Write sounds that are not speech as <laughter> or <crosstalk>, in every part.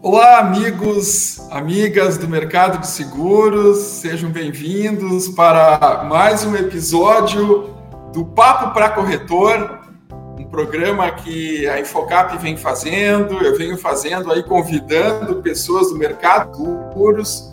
Olá, amigos, amigas do mercado de seguros, sejam bem-vindos para mais um episódio do Papo para Corretor, um programa que a Infocap vem fazendo, eu venho fazendo aí, convidando pessoas do mercado de seguros,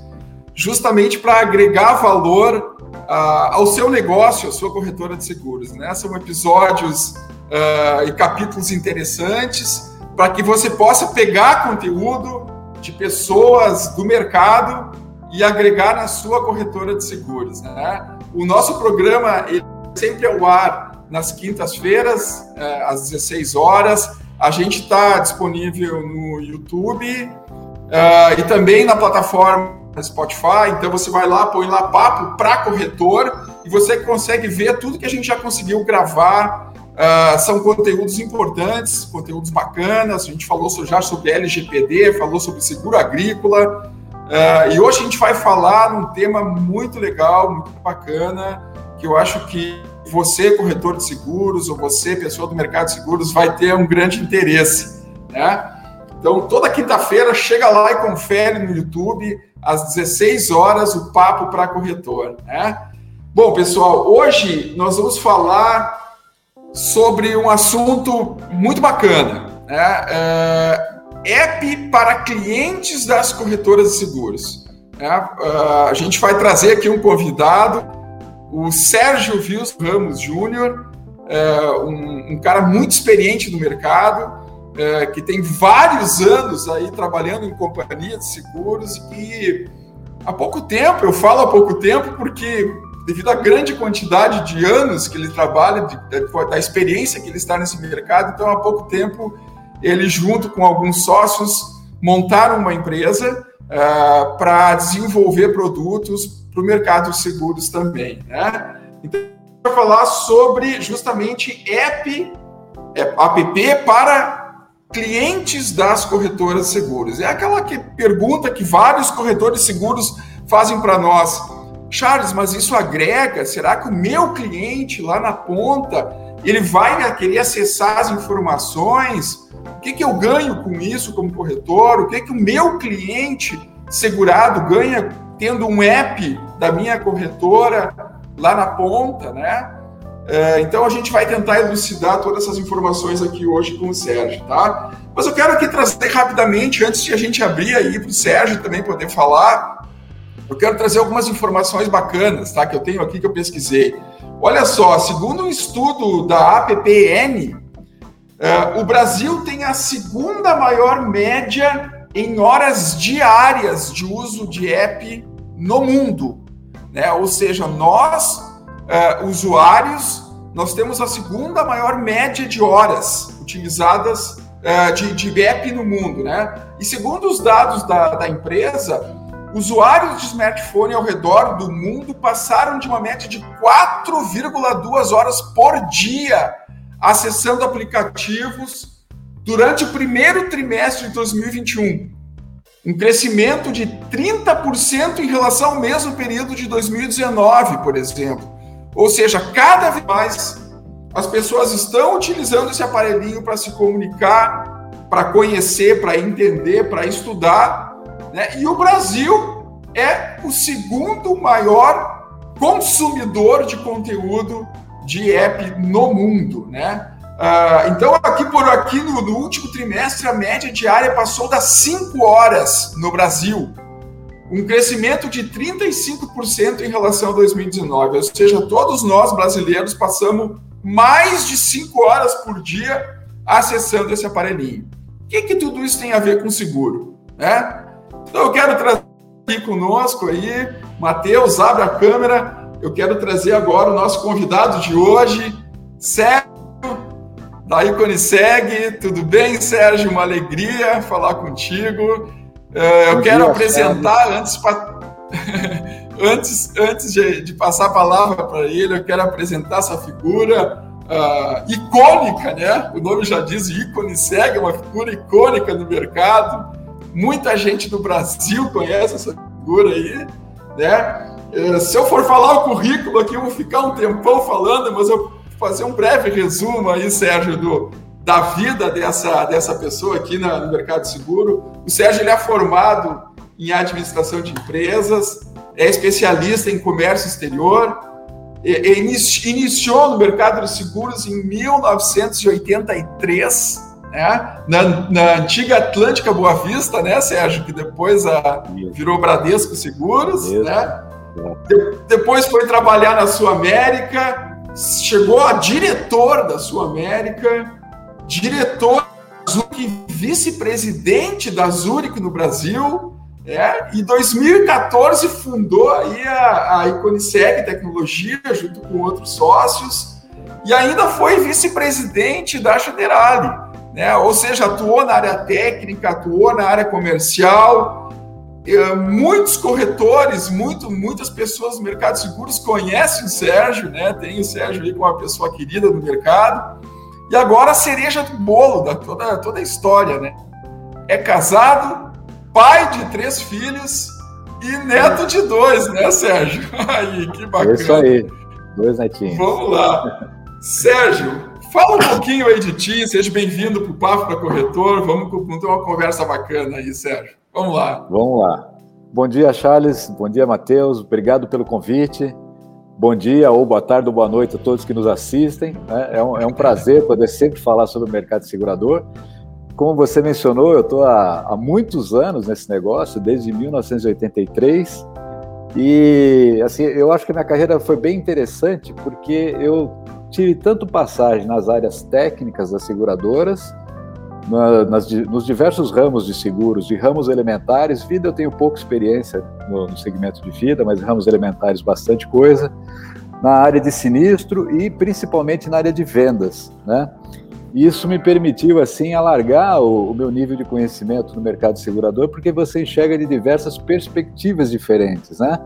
justamente para agregar valor uh, ao seu negócio, à sua corretora de seguros. Né? São episódios uh, e capítulos interessantes para que você possa pegar conteúdo de pessoas do mercado e agregar na sua corretora de seguros. Né? O nosso programa ele sempre é o ar nas quintas-feiras, eh, às 16 horas. A gente está disponível no YouTube uh, e também na plataforma Spotify. Então você vai lá, põe lá papo para corretor e você consegue ver tudo que a gente já conseguiu gravar Uh, são conteúdos importantes, conteúdos bacanas. A gente falou já sobre LGPD, falou sobre seguro agrícola. Uh, e hoje a gente vai falar num tema muito legal, muito bacana, que eu acho que você, corretor de seguros, ou você, pessoa do mercado de seguros, vai ter um grande interesse. Né? Então, toda quinta-feira, chega lá e confere no YouTube, às 16 horas, o Papo para Corretor. Né? Bom, pessoal, hoje nós vamos falar sobre um assunto muito bacana, né? É, app para clientes das corretoras de seguros. Né? É, a gente vai trazer aqui um convidado, o Sérgio Vils Ramos Júnior, é, um, um, cara muito experiente no mercado, é, que tem vários anos aí trabalhando em companhia de seguros e há pouco tempo, eu falo há pouco tempo porque devido à grande quantidade de anos que ele trabalha, de, da experiência que ele está nesse mercado, então há pouco tempo ele junto com alguns sócios montaram uma empresa uh, para desenvolver produtos para o mercado de seguros também, né? Então vai falar sobre justamente app, é, app para clientes das corretoras de seguros. É aquela que, pergunta que vários corretores de seguros fazem para nós Charles, mas isso agrega? Será que o meu cliente lá na ponta ele vai querer acessar as informações? O que, que eu ganho com isso como corretor? O que, que o meu cliente segurado ganha tendo um app da minha corretora lá na ponta, né? É, então a gente vai tentar elucidar todas essas informações aqui hoje com o Sérgio, tá? Mas eu quero aqui trazer rapidamente, antes de a gente abrir aí para o Sérgio também poder falar, eu quero trazer algumas informações bacanas, tá? Que eu tenho aqui que eu pesquisei. Olha só, segundo um estudo da APPN, uh, eh, o Brasil tem a segunda maior média em horas diárias de uso de app no mundo, né? Ou seja, nós, uh, usuários, nós temos a segunda maior média de horas utilizadas uh, de, de app no mundo, né? E segundo os dados da, da empresa, Usuários de smartphone ao redor do mundo passaram de uma média de 4,2 horas por dia acessando aplicativos durante o primeiro trimestre de 2021. Um crescimento de 30% em relação ao mesmo período de 2019, por exemplo. Ou seja, cada vez mais as pessoas estão utilizando esse aparelhinho para se comunicar, para conhecer, para entender, para estudar né? E o Brasil é o segundo maior consumidor de conteúdo de app no mundo. Né? Uh, então, aqui por aqui, no, no, último trimestre, a média diária passou das 5 horas no Brasil. Um crescimento de 35% em relação a 2019. Ou seja, todos nós brasileiros passamos mais de 5 horas por dia acessando esse aparelhinho. O que, que tudo isso tem a ver com seguro? Né? Então eu quero trazer aqui conosco aí, Matheus, abre a câmera. Eu quero trazer agora o nosso convidado de hoje, Sérgio, da Iconiseg. Tudo bem, Sérgio? Uma alegria falar contigo. É, eu quero apresentar, antes, <laughs> antes, antes de, de passar a palavra para ele, eu quero apresentar essa figura uh, icônica, né? O nome já diz Iconiseg, é uma figura icônica no mercado Muita gente do Brasil conhece essa figura aí, né? É, se eu for falar o currículo aqui, eu vou ficar um tempão falando, mas eu vou fazer um breve resumo aí, Sérgio, do, da vida dessa, dessa pessoa aqui na, no mercado seguro. O Sérgio ele é formado em administração de empresas, é especialista em comércio exterior, iniciou no mercado de seguros em 1983, né? na, na, antiga Atlântica Boa Vista, né, Sérgio? Que depois a, virou Bradesco Seguros, Isso. né? De, depois foi trabalhar na Sul América, chegou a diretor da Sul América, diretor Zurich, vice-presidente da Zurich no Brasil, é, em 2014 fundou aí a, a Iconiseg Tecnologia junto com outros sócios e ainda foi vice-presidente da Generali, né? Ou seja, atuou na área técnica, atuou na área comercial. É, muitos corretores, muito, muitas pessoas do mercado de seguros conhecem o Sérgio, né? Tem o Sérgio aí como uma pessoa querida do mercado. E agora a cereja do bolo da toda, toda a história, né? É casado, pai de três filhos e neto de dois, né, Sérgio? <laughs> Aí, que bacana. Isso aí, dois netinhos. Vamos lá. Sérgio, fala um pouquinho aí de ti, seja bem-vindo para o Papo para Corretor. Vamos ter uma conversa bacana aí, Sérgio. Vamos lá. Vamos lá. Bom dia, Charles. Bom dia, Matheus. Obrigado pelo convite. Bom dia, ou boa tarde, ou boa noite a todos que nos assistem. É um, é um prazer poder sempre falar sobre o mercado segurador como você mencionou, eu estou há, há, muitos anos nesse negócio, desde 1983, e assim, eu acho que minha carreira foi bem interessante porque eu tive tanto passagem nas áreas técnicas das seguradoras, na, nas, nos diversos ramos de seguros, de ramos elementares, vida eu tenho pouca experiência no, no segmento de vida, mas ramos elementares bastante coisa, na área de sinistro e principalmente na área de vendas, né? Isso me permitiu, assim, alargar o, o, meu nível de conhecimento no mercado segurador, porque você enxerga de diversas perspectivas diferentes, né?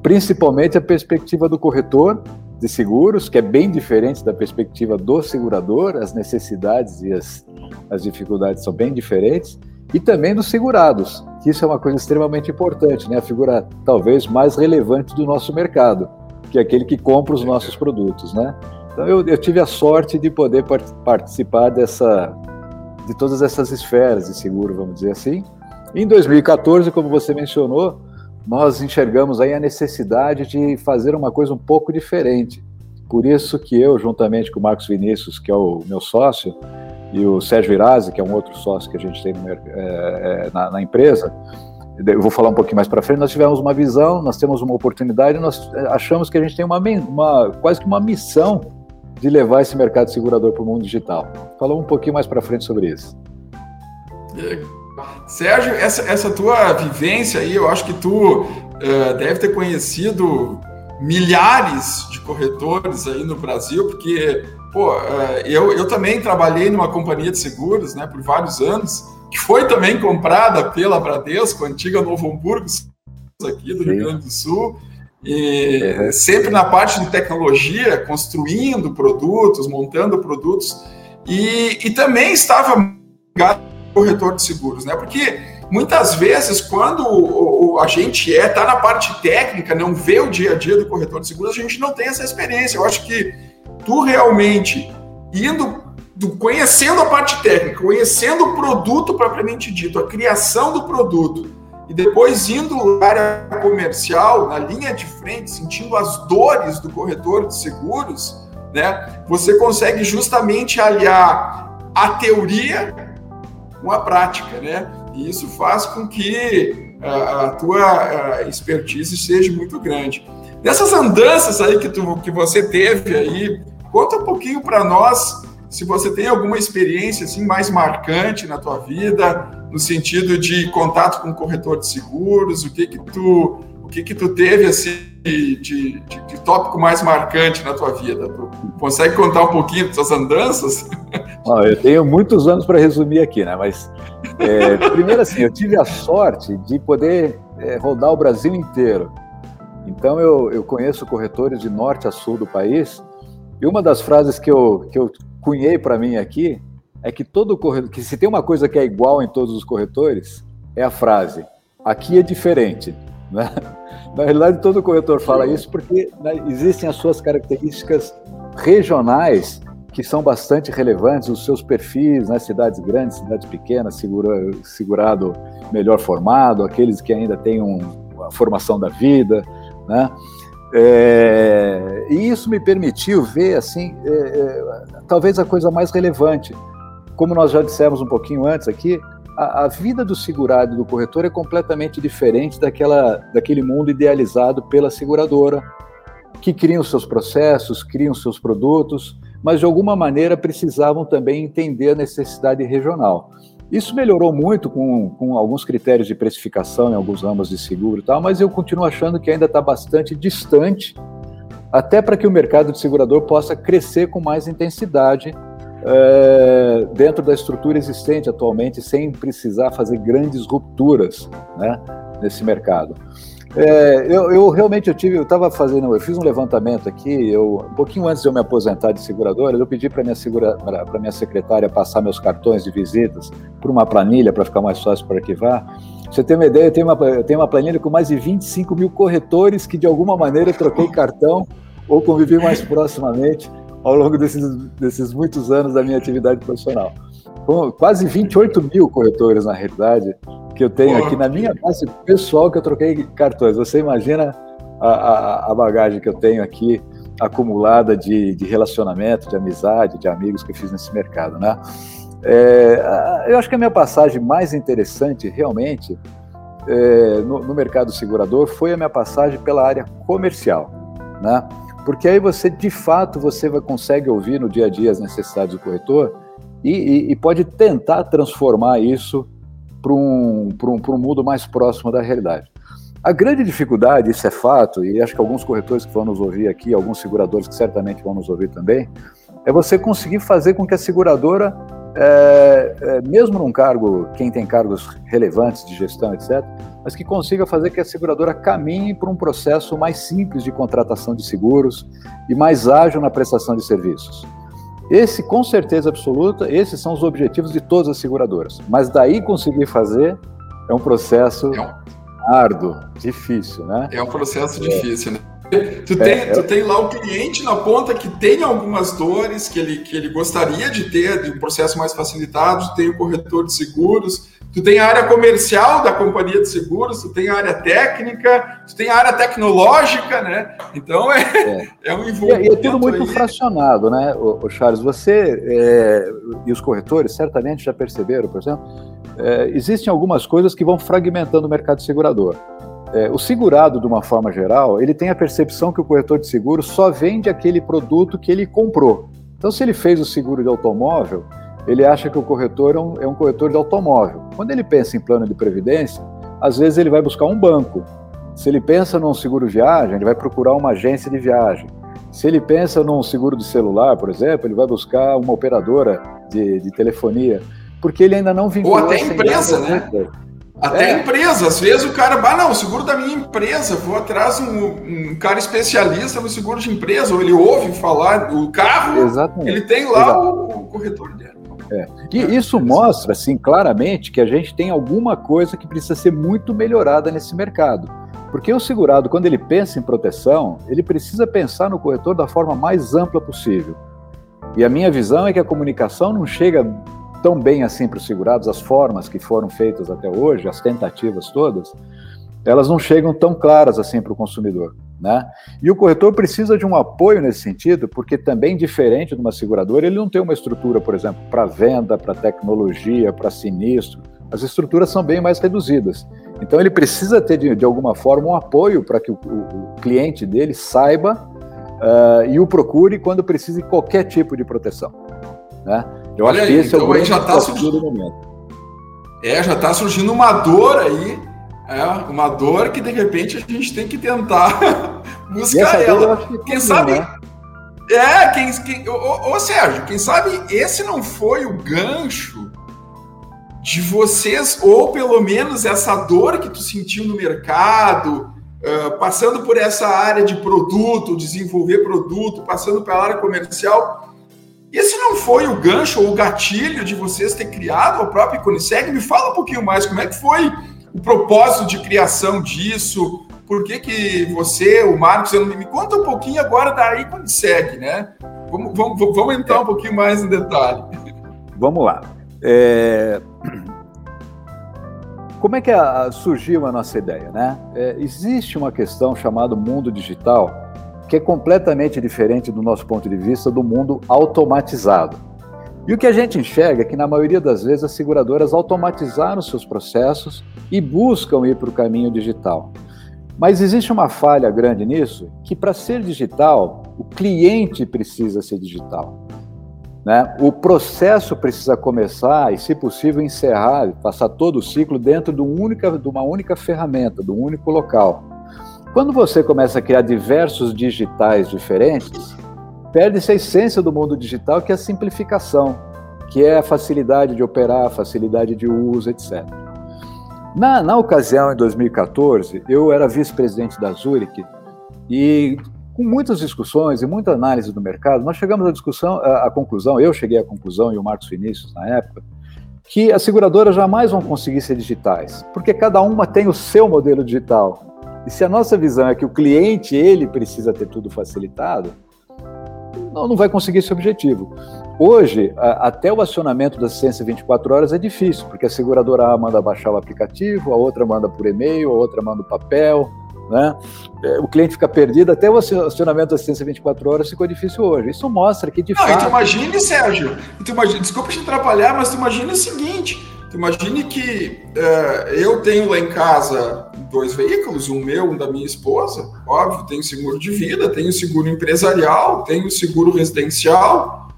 Principalmente a perspectiva do corretor de seguros, que é bem diferente da perspectiva do segurador, as necessidades e as, as dificuldades são bem diferentes, e também dos segurados, que isso é uma coisa extremamente importante, né? A figura talvez mais relevante do nosso mercado, que é aquele que compra os nossos produtos, né? Então eu, eu tive a sorte de poder participar dessa, de todas essas esferas de seguro, vamos dizer assim. Em 2014, como você mencionou, nós enxergamos aí a necessidade de fazer uma coisa um pouco diferente. Por isso que eu, juntamente com o Marcos Vinícius, que é o meu sócio, e o Sérgio Irazzi, que é um outro sócio que a gente tem no, é, é, na, na, empresa, eu vou falar um pouquinho mais para frente, nós tivemos uma visão, nós temos uma oportunidade, nós achamos que a gente tem uma, uma quase que uma missão de levar esse mercado segurador para o mundo digital. Fala um pouquinho mais para frente sobre isso. Sérgio, essa, essa tua vivência aí, eu acho que tu uh, deve ter conhecido milhares de corretores aí no Brasil, porque pô, uh, eu, eu também trabalhei numa companhia de seguros né, por vários anos, que foi também comprada pela Bradesco, antiga Novo Hamburgo, aqui do Sim. Rio Grande do Sul, e uhum. sempre na parte de tecnologia, construindo produtos, montando produtos, e, e também estava ligado corretor de seguros, né? Porque muitas vezes, quando o, o, a gente é, tá na parte técnica, não vê o dia a dia do corretor de seguros, a gente não tem essa experiência. Eu acho que tu realmente indo do, conhecendo a parte técnica, conhecendo o produto propriamente dito, a criação do produto, e depois indo na área comercial, na linha de frente, sentindo as dores do corretor de seguros, né, você consegue justamente aliar a teoria com a prática, né? E isso faz com que a, a tua expertise seja muito grande. Dessas andanças aí que, tu, que você teve aí, conta um pouquinho para nós se você tem alguma experiência assim mais marcante na tua vida, no sentido de contato com o corretor de seguros, o que que tu, o que que tu teve assim de, de, de tópico mais marcante na tua vida? Tu consegue contar um pouquinho das andanças? eu tenho muitos anos para resumir aqui, né? Mas é, primeiro assim, eu tive a sorte de poder é, rodar o Brasil inteiro. Então eu, eu conheço corretores de norte a sul do país. E uma das frases que eu, que eu cunhei para mim aqui é que todo corretor, que se tem uma coisa que é igual em todos os corretores, é a frase: aqui é diferente. Né? Na realidade, todo corretor fala isso porque né, existem as suas características regionais que são bastante relevantes, os seus perfis, né, cidades grandes, cidades pequenas, segura, segurado melhor formado, aqueles que ainda têm um, a formação da vida, né? É, e isso me permitiu ver, assim, é, é, talvez a coisa mais relevante. Como nós já dissemos um pouquinho antes aqui, a, a, vida do segurado e do corretor é completamente diferente daquela, daquele mundo idealizado pela seguradora, que criam seus processos, criam seus produtos, mas de alguma maneira precisavam também entender a necessidade regional. Isso melhorou muito com, com alguns critérios de precificação em alguns ramos de seguro e tal, mas eu continuo achando que ainda está bastante distante, até para que o mercado de segurador possa crescer com mais intensidade é, dentro da estrutura existente atualmente, sem precisar fazer grandes rupturas né, nesse mercado. É, eu, eu, realmente eu tive, eu estava fazendo, eu fiz um levantamento aqui, eu, um pouquinho antes de eu me aposentar de seguradora, eu pedi para minha segura, para minha secretária passar meus cartões de visitas por uma planilha para ficar mais fácil para arquivar. você tem uma ideia, eu tenho uma, eu tenho uma planilha com mais de 25 mil corretores que de alguma maneira eu troquei cartão ou convivi mais proximamente ao longo desses, desses muitos anos da minha atividade profissional. Com quase 28 mil corretores, na realidade, que eu tenho aqui na minha base pessoal que eu troquei cartões. Você imagina a, a, a bagagem que eu tenho aqui acumulada de, de, relacionamento, de amizade, de amigos que eu fiz nesse mercado, né? É, eu acho que a minha passagem mais interessante, realmente, é, no, no, mercado segurador foi a minha passagem pela área comercial, né? Porque aí você, de fato, você vai, consegue ouvir no dia a dia as necessidades do corretor e, e, e pode tentar transformar isso para um, um, um mundo mais próximo da realidade. A grande dificuldade, isso é fato, e acho que alguns corretores que vão nos ouvir aqui, alguns seguradores que certamente vão nos ouvir também, é você conseguir fazer com que a seguradora, é, é, mesmo num cargo, quem tem cargos relevantes de gestão, etc., mas que consiga fazer que a seguradora caminhe para um processo mais simples de contratação de seguros e mais ágil na prestação de serviços. Esse, com certeza absoluta, esses são os objetivos de todas as seguradoras. Mas daí conseguir fazer é um processo é um... árduo, difícil, né? É um processo é. difícil, né? Tu tem, é, tu tem lá o cliente na ponta que tem algumas dores que ele, que ele gostaria de ter, de um processo mais facilitado, tem o corretor de seguros, Tu tem a área comercial da companhia de seguros, tu tem a área técnica, tu tem a área tecnológica, né? Então é, é. é um envolvimento. E, é tudo muito aí. fracionado, né, o, o Charles? Você é, e os corretores certamente já perceberam, por exemplo, é, existem algumas coisas que vão fragmentando o mercado segurador. É, o segurado, de uma forma geral, ele tem a percepção que o corretor de seguro só vende aquele produto que ele comprou. Então, se ele fez o seguro de automóvel, ele acha que o corretor é um, é um corretor de automóvel. Quando ele pensa em plano de previdência, às vezes ele vai buscar um banco. Se ele pensa num seguro viagem, ele vai procurar uma agência de viagem. Se ele pensa num seguro de celular, por exemplo, ele vai buscar uma operadora de, de telefonia, porque ele ainda não vinculou... Ou até empresa, né? Até é. empresa, às vezes o cara, ah, não, o seguro da minha empresa, vou atrás um, um cara especialista no seguro de empresa, ou ele ouve falar, o carro, Exatamente. ele tem lá o, o corretor dele. É. E isso mostra, assim, claramente que a gente tem alguma coisa que precisa ser muito melhorada nesse mercado. Porque o segurado, quando ele pensa em proteção, ele precisa pensar no corretor da forma mais ampla possível. E a minha visão é que a comunicação não chega tão bem assim para os segurados, as formas que foram feitas até hoje, as tentativas todas, elas não chegam tão claras assim para o consumidor. Né? E o corretor precisa de um apoio nesse sentido, porque também, diferente de uma seguradora, ele não tem uma estrutura, por exemplo, para venda, para tecnologia, para sinistro. As estruturas são bem mais reduzidas. Então, ele precisa ter, de, de alguma forma, um apoio para que o, o, o, cliente dele saiba uh, e o procure quando precise qualquer tipo de proteção. Né? Eu Olha acho que esse então é o então grande já tá surgindo, do momento. É, já está surgindo uma dor aí é uma dor que de repente a gente tem que tentar <laughs> buscar ela. Que quem sabe. Né? É, quem. quem ô, ô, Sérgio, quem sabe esse não foi o gancho de vocês, ou pelo menos essa dor que tu sentiu no mercado, uh, passando por essa área de produto, desenvolver produto, passando pela área comercial. Esse não foi o gancho ou o gatilho de vocês ter criado o próprio Iconiseg? Me fala um pouquinho mais, como é que foi o propósito de criação disso, por que, que você, o Marcos, me conta um pouquinho agora da Icon Segue, né? Vamos, vamos, vamos entrar um pouquinho mais em detalhe. <laughs> Vamos lá. É... Como é que a, surgiu a nossa ideia? Né? É, existe uma questão chamada mundo digital que é completamente diferente do nosso ponto de vista do mundo automatizado. E o que a gente enxerga é que, na maioria das vezes, as seguradoras automatizaram seus processos e buscam ir para o caminho digital. Mas existe uma falha grande nisso, que para ser digital, o cliente precisa ser digital. Né? O processo precisa começar e, se possível, encerrar, passar todo o ciclo dentro de, única, de uma única ferramenta, de um único local. Quando você começa a criar diversos digitais diferentes, perde-se a essência do mundo digital, que é a simplificação, que é a facilidade de operar, a facilidade de uso, etc. Na, na ocasião, em 2014, eu era vice-presidente da Zurich e com muitas discussões e muita análise do mercado, nós chegamos à discussão, à, conclusão, eu cheguei à conclusão e o Marcos Vinícius na época, que as seguradoras jamais vão conseguir ser digitais, porque cada uma tem o seu modelo digital. E se a nossa visão é que o cliente ele precisa ter tudo facilitado, não, não vai conseguir esse objetivo. Hoje, a, até o acionamento da assistência 24 horas é difícil, porque a seguradora A manda baixar o aplicativo, a outra manda por e-mail, a outra manda o papel, né? É, o cliente fica perdido, até o acionamento da assistência 24 horas ficou difícil hoje. Isso mostra que, de Não, fato... imagine, Sérgio, tu imagine, desculpa te atrapalhar, mas tu imagine o seguinte, tu imagine que uh, eu tenho lá em casa dois veículos, um meu, um da minha esposa, óbvio, tenho seguro de vida, tenho seguro empresarial, tenho seguro residencial.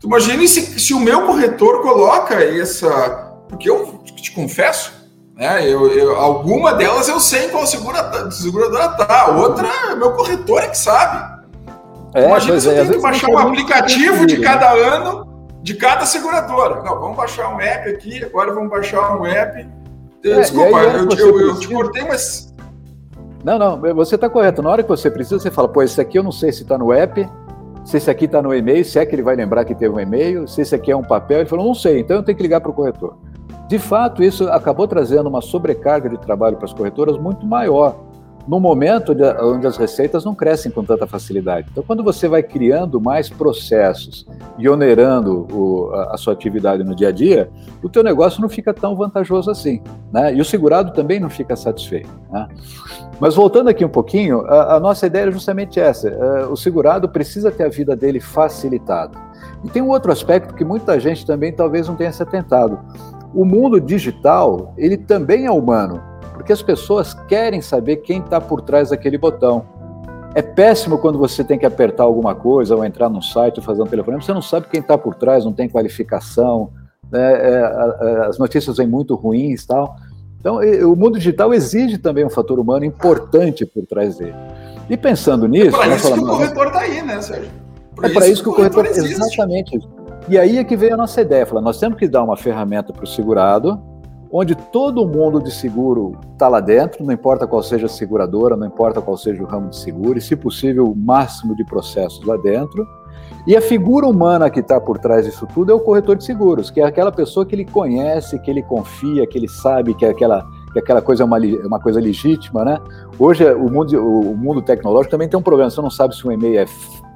Tu imagine se, se o meu corretor coloca essa... Porque eu te confesso, né? Eu, eu, alguma delas eu sei qual seguradora, seguradora tá, outra meu corretor é que sabe. É, Imagina se eu é, tenho que baixar um aplicativo de cada né? ano de cada seguradora. Não, vamos baixar um app aqui, agora vamos baixar um app. É, Desculpa, aí, eu, eu, eu, te cortei, mas. Não, não, você está correto. Na hora que você precisa, você fala, pô, esse aqui eu não sei se está no app, se esse aqui está no e-mail, se é que ele vai lembrar que teve um e-mail, se esse aqui é um papel. Ele falou, não sei, então eu tenho que ligar para o corretor. De fato, isso acabou trazendo uma sobrecarga de trabalho para as corretoras muito maior, no momento onde as receitas não crescem com tanta facilidade. Então, quando você vai criando mais processos e onerando o, a, a, sua atividade no dia a dia, o teu negócio não fica tão vantajoso assim, né? E o segurado também não fica satisfeito. Né? Mas voltando aqui um pouquinho, a, a nossa ideia é justamente essa: uh, o segurado precisa ter a vida dele facilitada. E tem um outro aspecto que muita gente também talvez não tenha se atentado. O mundo digital, ele também é humano, porque as pessoas querem saber quem está por trás daquele botão. É péssimo quando você tem que apertar alguma coisa ou entrar num site ou fazer um telefone, você não sabe quem está por trás, não tem qualificação, né? é, as notícias vêm muito ruins tal. Então, o mundo digital exige também um fator humano importante por trás dele. E pensando nisso. É para isso falando, que o corretor está aí, né, Sérgio? é para isso que o corretor. corretor exatamente isso. E aí é que veio a nossa ideia, falar, nós temos que dar uma ferramenta para o segurado, onde todo mundo de seguro está lá dentro, não importa qual seja a seguradora, não importa qual seja o ramo de seguro, e se possível o máximo de processos lá dentro. E a figura humana que está por trás disso tudo é o corretor de seguros, que é aquela pessoa que ele conhece, que ele confia, que ele sabe que aquela, que aquela coisa é uma, uma coisa legítima, né? Hoje o mundo, o mundo tecnológico também tem um problema, você não sabe se um e-mail é,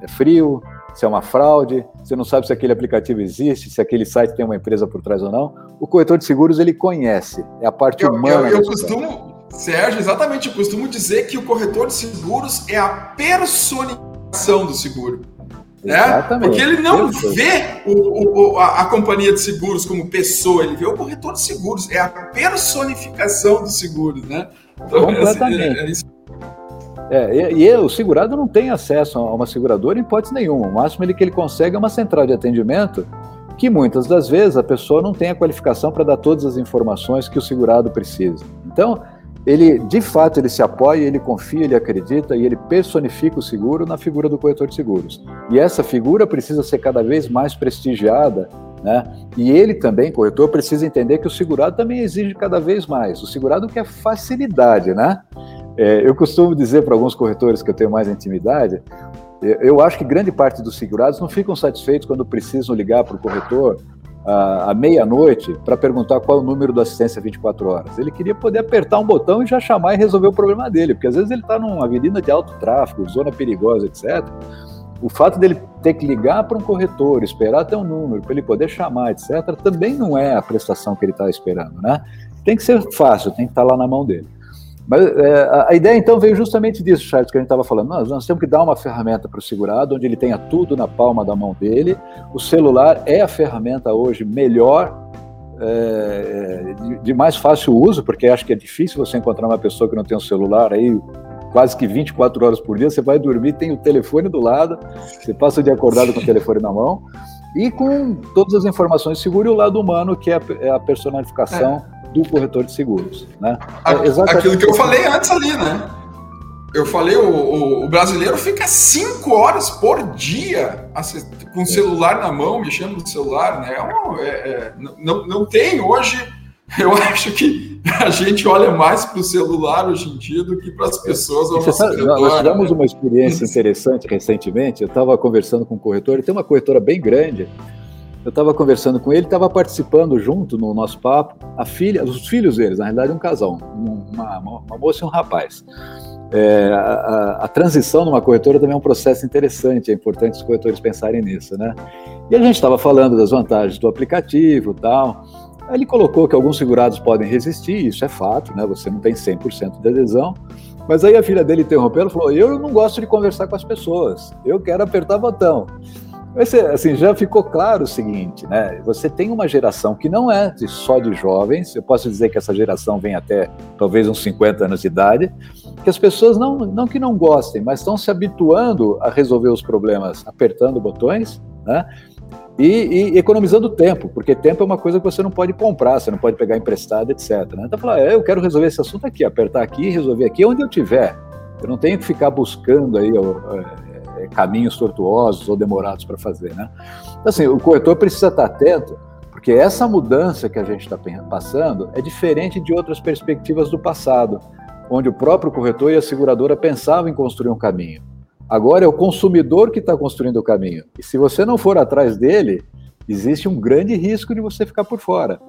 é frio, se é uma fraude, você não sabe se aquele aplicativo existe, se aquele site tem uma empresa por trás ou não. O corretor de seguros ele conhece, é a parte eu, humana. Eu, eu costumo, Sérgio, exatamente, eu costumo dizer que o corretor de seguros é a personificação do seguro. Né? Porque ele não vê o, o, a, a, companhia de seguros como pessoa, ele vê o corretor de seguros, é a personificação do seguro, né? Então, Completamente. É, é isso é, e, e, o segurado não tem acesso a uma seguradora em hipótese nenhuma. O máximo ele, que ele consegue é uma central de atendimento que muitas das vezes a pessoa não tem a qualificação para dar todas as informações que o segurado precisa. Então, ele de fato ele se apoia, ele confia, ele acredita e ele personifica o seguro na figura do corretor de seguros. E essa figura precisa ser cada vez mais prestigiada, né? E ele também, corretor, precisa entender que o segurado também exige cada vez mais. O segurado quer facilidade, né? É, eu costumo dizer para alguns corretores que eu tenho mais intimidade, eu acho que grande parte dos segurados não ficam satisfeitos quando precisam ligar para o corretor à, meia-noite para perguntar qual é o número da assistência 24 horas. Ele queria poder apertar um botão e já chamar e resolver o problema dele, porque às vezes ele está numa avenida de alto tráfego, zona perigosa, etc. o fato dele ter que ligar para um corretor, esperar até um número para ele poder chamar, etc., também não é a prestação que ele está esperando, né? Tem que ser fácil, tem que estar tá lá na mão dele. Mas é, a, ideia então veio justamente disso, Charles, que a gente estava falando. Nós, nós temos que dar uma ferramenta para o segurado, onde ele tenha tudo na palma da mão dele. O celular é a ferramenta hoje melhor é, de, de, mais fácil uso, porque acho que é difícil você encontrar uma pessoa que não tem um celular aí quase que 24 horas por dia, você vai dormir, tem o telefone do lado, você passa o dia acordado com o telefone na mão, e com todas as informações de seguro e o lado humano, que é a, é a personalificação é. Do corretor de seguros. Né? É Aquilo que eu falei antes ali, né? Eu falei, o, o, o brasileiro fica cinco horas por dia com o celular na mão, mexendo no celular, né? É, é, não, não tem hoje <laughs> eu acho que a gente olha mais para o celular hoje em dia do que para as pessoas ao nosso sabe, Nós tivemos né? uma experiência interessante recentemente. Eu estava conversando com um corretor, ele tem uma corretora bem grande. Eu estava conversando com ele, estava participando junto no nosso papo, a filha, os filhos deles, na realidade um casal, uma, uma moça e um rapaz. É, a, a, a, transição numa corretora também é um processo interessante, é importante os corretores pensarem nisso, né? E a gente estava falando das vantagens do aplicativo tal. Ele colocou que alguns segurados podem resistir, isso é fato, né? Você não tem 100% de adesão. Mas aí a filha dele interrompeu e falou: Eu não gosto de conversar com as pessoas, eu quero apertar botão. Mas, assim, já ficou claro o seguinte, né? Você tem uma geração que não é só de jovens, eu posso dizer que essa geração vem até talvez uns 50 anos de idade, que as pessoas não, não que não gostem, mas estão se habituando a resolver os problemas apertando botões, né? E, e, economizando tempo, porque tempo é uma coisa que você não pode comprar, você não pode pegar emprestado, etc. Né? Então, falar, é, eu quero resolver esse assunto aqui, apertar aqui, resolver aqui, onde eu tiver. Eu não tenho que ficar buscando aí é, caminhos tortuosos ou demorados para fazer, né? Então, assim, o corretor precisa estar atento, porque essa mudança que a gente está passando é diferente de outras perspectivas do passado, onde o próprio corretor e a seguradora pensavam em construir um caminho. Agora é o consumidor que está construindo o caminho. E se você não for atrás dele, existe um grande risco de você ficar por fora.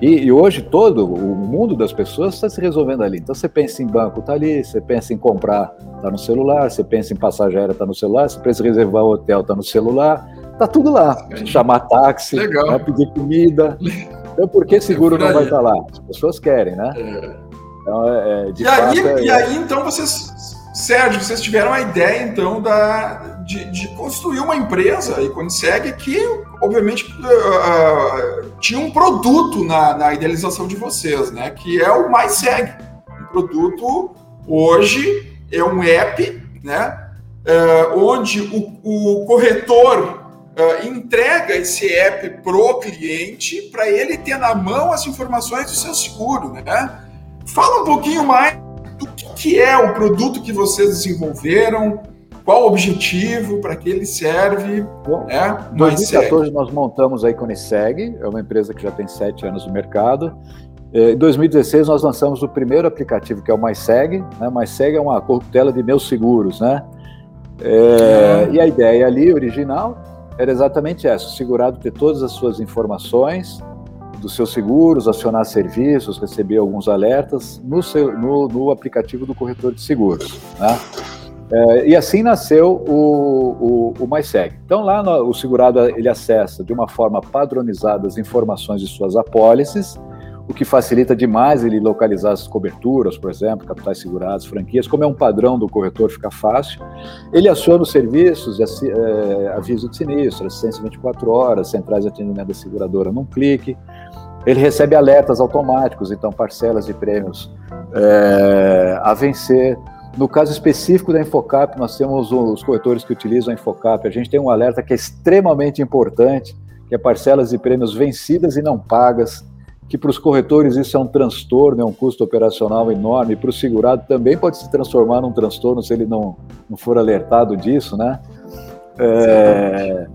E, e hoje todo o mundo das pessoas está se resolvendo ali. Então você pensa em banco, está ali, você pensa em comprar, está no celular, você pensa em passagem aérea, está no celular, você pensa em reservar o hotel, está no celular, está tudo lá. Chamar táxi, né, pedir comida. Então por que seguro não vai estar tá lá? As pessoas querem, né? É. Então, é, e, aí, é... e aí, então, vocês Sérgio, vocês tiveram a ideia, então, da, de, de construir uma empresa, e quando segue que, obviamente, uh, tinha um produto na, na, idealização de vocês, né? Que é o Mais Segue. Um produto, hoje, é um app, né? Uh, onde o, o corretor uh, entrega esse app pro cliente para ele ter na mão as informações do seu seguro, né? Fala um pouquinho mais que, é o produto que vocês desenvolveram, qual o objetivo, para que ele serve. Bom, é, em 2014 nós montamos a Iconiseg, é uma empresa que já tem sete anos no mercado. É, em 2016 nós lançamos o primeiro aplicativo que é o MySeg. Né? MySeg é uma corruptela de meus seguros, né? É, e a ideia ali original era exatamente essa: o segurado ter todas as suas informações, dos seus seguros, acionar serviços, receber alguns alertas no, seu, no, no aplicativo do corretor de seguros. Né? É, e assim nasceu o, o, o MySeg. Então lá no, o segurado ele acessa de uma forma padronizada as informações de suas apólices, o que facilita demais ele localizar as coberturas, por exemplo, capitais segurados, franquias, como é um padrão do corretor, fica fácil. Ele aciona os serviços, de, é, aviso de sinistro, assistência 24 horas, centrais de atendimento da seguradora num clique. Ele recebe alertas automáticos, então parcelas de prêmios é, a vencer. No caso específico da Infocap, nós temos os corretores que utilizam a Infocap. A gente tem um alerta que é extremamente importante, que é parcelas de prêmios vencidas e não pagas, que para os corretores isso é um transtorno, é um custo operacional enorme, para o segurado também pode se transformar num transtorno se ele não, não for alertado disso, né? É,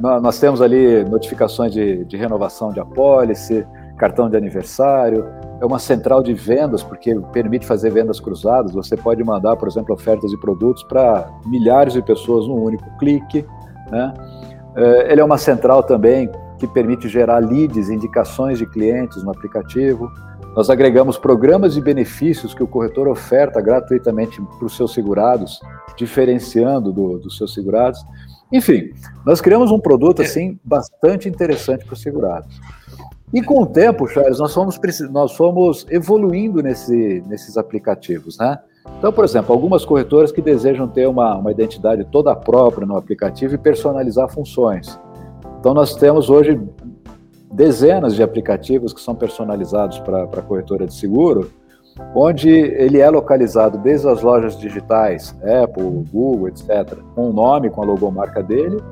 nós temos ali notificações de, de renovação de apólice, cartão de aniversário, é uma central de vendas, porque permite fazer vendas cruzadas. Você pode mandar, por exemplo, ofertas de produtos para milhares de pessoas num único clique. Né? É, ele é uma central também que permite gerar leads, indicações de clientes no aplicativo. Nós agregamos programas e benefícios que o corretor oferta gratuitamente para os seus segurados, diferenciando do, dos seus segurados. Enfim, nós criamos um produto é. assim bastante interessante para os segurados. E com o tempo, Charles, nós fomos, nós fomos evoluindo nesse, nesses aplicativos, né? Então, por exemplo, algumas corretoras que desejam ter uma, uma identidade toda própria no aplicativo e personalizar funções. Então, nós temos hoje dezenas de aplicativos que são personalizados para a corretora de seguro, onde ele é localizado desde as lojas digitais, Apple, Google, etc., com o nome, com a logomarca dele,